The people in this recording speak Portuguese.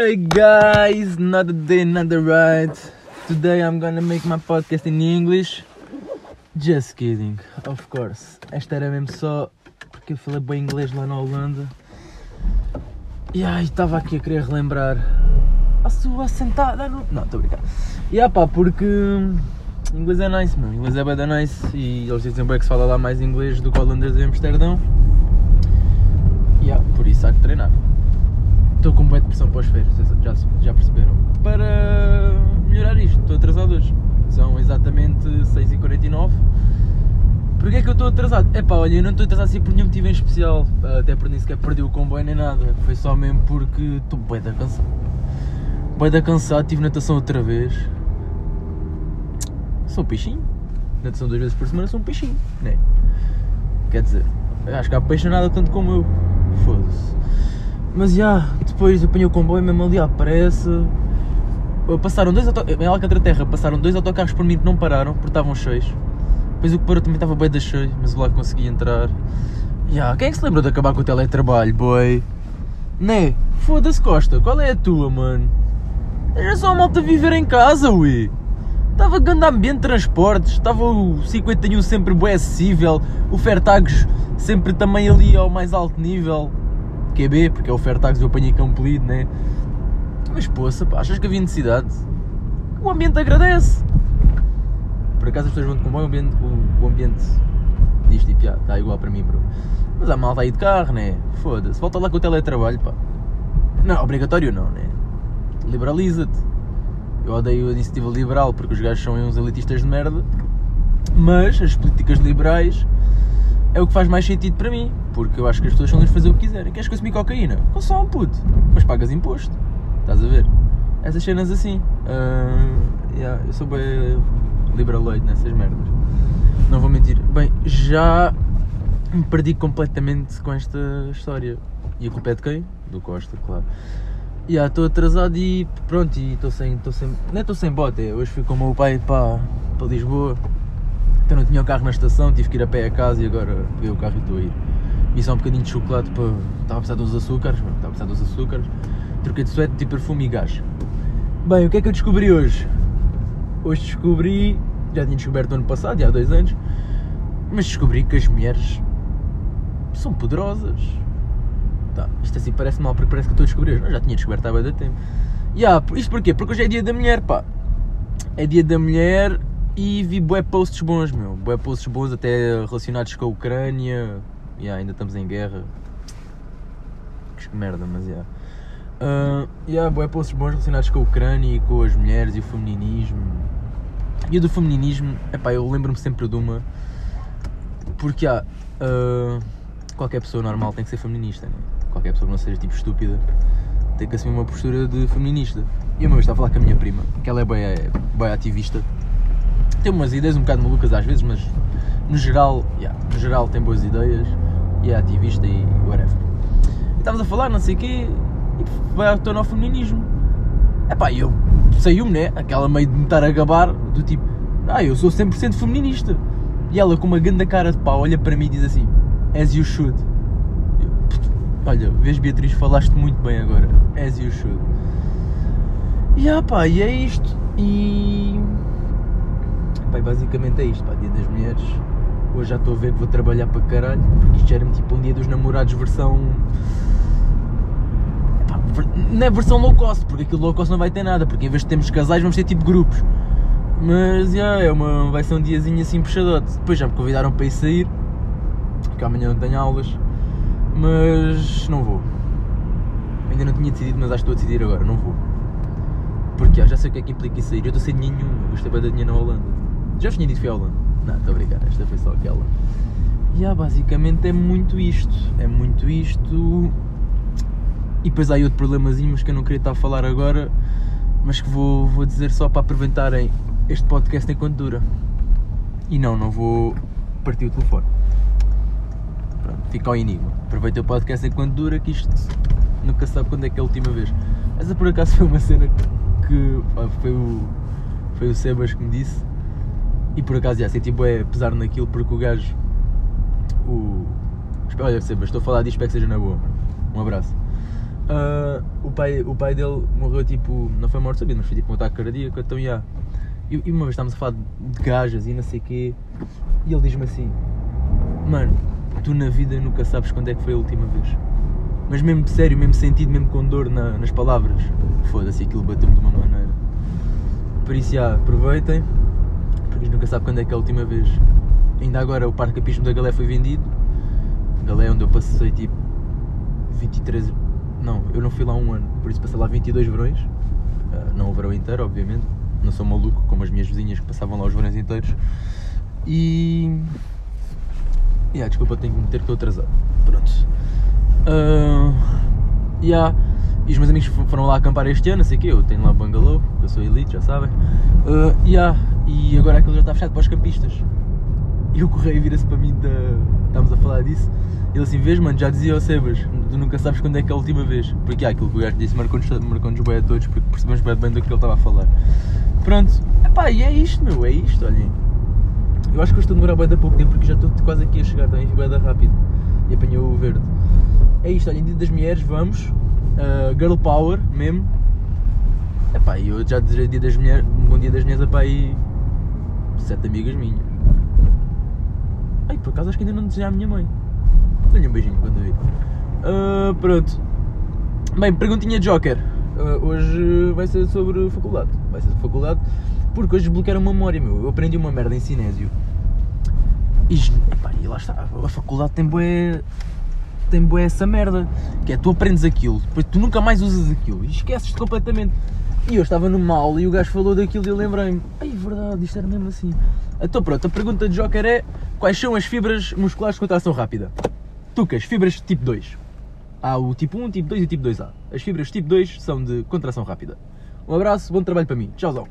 Hey guys, another day, another ride. Today I'm gonna make my podcast in English. Just kidding, of course. Esta era mesmo só porque eu falei bem inglês lá na Holanda. E ai, estava aqui a querer relembrar a sua sentada no. Não, estou a brincar. E ah pá, porque inglês é nice, meu. Inglês é bem nice e eles dizem bem que se fala lá mais inglês do que holandês em Amsterdão. E ah, por isso há que treinar. Estou com boa depressão para as férias, já, já perceberam. Para melhorar isto, estou atrasado hoje. São exatamente 6h49. Porquê é que eu estou atrasado? É pá, olha, eu não estou atrasado assim por nenhum motivo em especial. Até por nem sequer perdi o comboio nem nada. Foi só mesmo porque estou bem da cansado. Bem da cansado, tive natação outra vez. Sou um peixinho. Natação duas vezes por semana sou um peixinho, né? Quer dizer, acho que há peixe nada tanto como eu. Foda-se. Mas já, depois apanhei o comboio mesmo ali à pressa. Passaram dois autocarros, em Terra, passaram dois autocarros por mim que não pararam, porque estavam cheios. Depois o que parou também estava bem da cheio, mas lá consegui entrar. Ya, quem é que se lembrou de acabar com o teletrabalho, boy? Né? Foda-se Costa, qual é a tua, mano? Era só a malta viver em casa, ui. Estava grande ambiente de transportes, estava o 51 sempre bem acessível, o Fertagos sempre também ali ao mais alto nível. QB, porque é o Fairtax eu apanhei Campolido, né? Mas poça, pá, achas que havia necessidade? O ambiente agradece. Por acaso as pessoas vão com o ambiente, o, o ambiente diz tipo, já, está igual para mim, bro. Mas a malta aí de carro, né? Foda-se, volta lá com o teletrabalho, pá. Não, obrigatório não, né? Liberaliza-te. Eu odeio a iniciativa liberal porque os gajos são uns elitistas de merda. Mas as políticas liberais é o que faz mais sentido para mim, porque eu acho que as pessoas são livres de fazer o que quiserem. Queres consumir cocaína? Consome, puto, mas pagas imposto. Estás a ver? Essas cenas assim. Uh, yeah, eu sou bem liberaloide nessas merdas. Não vou mentir. Bem, já me perdi completamente com esta história. E a culpa é de quem? Do Costa, claro. E yeah, estou atrasado e pronto, e estou sem, estou sem. Não estou sem bote, é, hoje fui com o meu pai para, para Lisboa então não tinha o carro na estação, tive que ir a pé a casa e agora peguei o carro e estou a ir. E só um bocadinho de chocolate para. Estava a precisar dos açúcares, estava a precisar dos açúcares. Troquei de suéte, de perfume e gás. Bem, o que é que eu descobri hoje? Hoje descobri. Já tinha descoberto no ano passado, já há dois anos. Mas descobri que as mulheres são poderosas. Tá, isto assim parece mal porque parece que estou a descobrir. Não, já tinha descoberto há bem tempo. Yeah, isto porquê? Porque hoje é dia da mulher, pá. É dia da mulher e vi bué posts bons, meu. Bué posts bons até relacionados com a Ucrânia. Yeah, ainda estamos em guerra. Que merda, mas yeah. Uh, yeah, bué posts bons relacionados com a Ucrânia e com as mulheres e o femininismo. E do femininismo, epá, eu lembro-me sempre de uma. Porque há. Uh, qualquer pessoa normal tem que ser feminista, né? Qualquer pessoa que não seja tipo estúpida tem que assumir uma postura de feminista. E uma vez estava a falar com a minha prima, que ela é bem, bem ativista tem umas ideias um bocado malucas às vezes, mas no geral, yeah, no geral tem boas ideias e é ativista e whatever. E estávamos a falar, não sei o quê, e vai ao tona ao feminismo. Epá, eu saiu-me, né? Aquela meio de me estar a gabar, do tipo, ah, eu sou 100% feminista. E ela com uma grande cara de pau olha para mim e diz assim, as you should. Olha, vês Beatriz, falaste muito bem agora, as you should. E ah pá, e é isto. E basicamente é isto, pá, dia das mulheres. Hoje já estou a ver que vou trabalhar para caralho, porque isto era tipo um dia dos namorados versão. Pá, não é versão low cost, porque aquilo low cost não vai ter nada, porque em vez de termos casais vamos ter tipo grupos. Mas já, é uma, vai ser um diazinho assim puxadote. Depois já me convidaram para ir sair, porque amanhã não tenho aulas, mas não vou. Ainda não tinha decidido, mas acho que estou a decidir agora, não vou. Porque já sei o que é que implica ir sair. Eu estou sem dinheiro nenhum, eu gostei bem da dinheiro na Holanda. Já tinha dito que fui à Holanda? Não, estou a brincar, esta foi só aquela. E yeah, basicamente é muito isto. É muito isto. E depois há aí outro problemazinho, mas que eu não queria estar a falar agora, mas que vou, vou dizer só para aproveitarem este podcast enquanto dura. E não, não vou partir o telefone. Pronto, fica ao enigma. Aproveita o podcast enquanto dura, que isto nunca sabe quando é que é a última vez. Essa por acaso foi uma cena que foi, o, foi o Sebas que me disse e por acaso já senti é pesar naquilo porque o gajo. O. Olha, Sebas, estou a falar disto, espero que seja na boa. Um abraço. ah, o, pai, o pai dele morreu tipo. Não foi morte sabida, mas foi tipo um ataque cardíaco, então já. E, e uma vez estávamos a falar de gajas e não sei o quê, e ele diz-me assim: Mano, tu na vida nunca sabes quando é que foi a última vez. Mas mesmo sério, mesmo sentido, mesmo com dor na- nas palavras. Foda-se, aquilo bateu-me de uma maneira. Por isso, já, aproveitem, a gente nunca sabe quando é que é a última vez. Ainda agora o parque capismo da Galé foi vendido. Galé é onde eu passei tipo 23. Não, eu não fui lá um ano, por isso passei lá 22 verões. Ah, não o verão inteiro, obviamente. Não sou maluco como as minhas vizinhas que passavam lá os verões inteiros. E. Yeah, desculpa, tenho que meter que estou atrasado. Pronto. Ah, yeah. E os meus amigos fo- foram lá acampar este ano, sei o. Eu tenho lá bungalow, que eu sou elite, já sabem. Ah, yeah. E agora aquilo já está fechado para os campistas. E o correio vira-se para mim, da... estávamos a falar disso. Ele assim, vês, mano, já dizia ao Sebas, tu nunca sabes quando é que é a última vez. Porque há aquilo que o gajo disse marcou-nos marcou bem a todos, porque percebemos bem, bem do que ele estava a falar. Pronto, epá, e é isto, meu, é isto, olhem. Eu acho que eu estou a demorar bem da pouco tempo, porque já estou quase aqui a chegar, também bem da rápido. E apanhou o verde. É isto, olhem, dia das mulheres, vamos. Ah, girl power, mesmo. Epá, e eu já desejei dia das mulheres, um bom dia das mulheres a aí sete amigas minhas. Ai, por acaso acho que ainda não desejei à minha mãe. Dê-lhe um beijinho quando vir. Ah, pronto. Bem, perguntinha Joker. Ah, hoje vai ser sobre faculdade. Vai ser sobre faculdade. Porque hoje desbloquearam uma memória, meu. Eu aprendi uma merda em cinésio. E, epá, e lá está. A faculdade tem bué. Tem bué essa merda. Que é tu aprendes aquilo, depois tu nunca mais usas aquilo e esqueces-te completamente. E eu estava numa aula e o gajo falou daquilo e eu lembrei-me. Ai, verdade, isto era mesmo assim. Então pronto, a pergunta de Joker é: quais são as fibras musculares de contração rápida? Tucas, fibras tipo 2. Há o tipo 1, tipo 2 e tipo 2A. As fibras tipo 2 são de contração rápida. Um abraço, bom trabalho para mim. Tchauzão.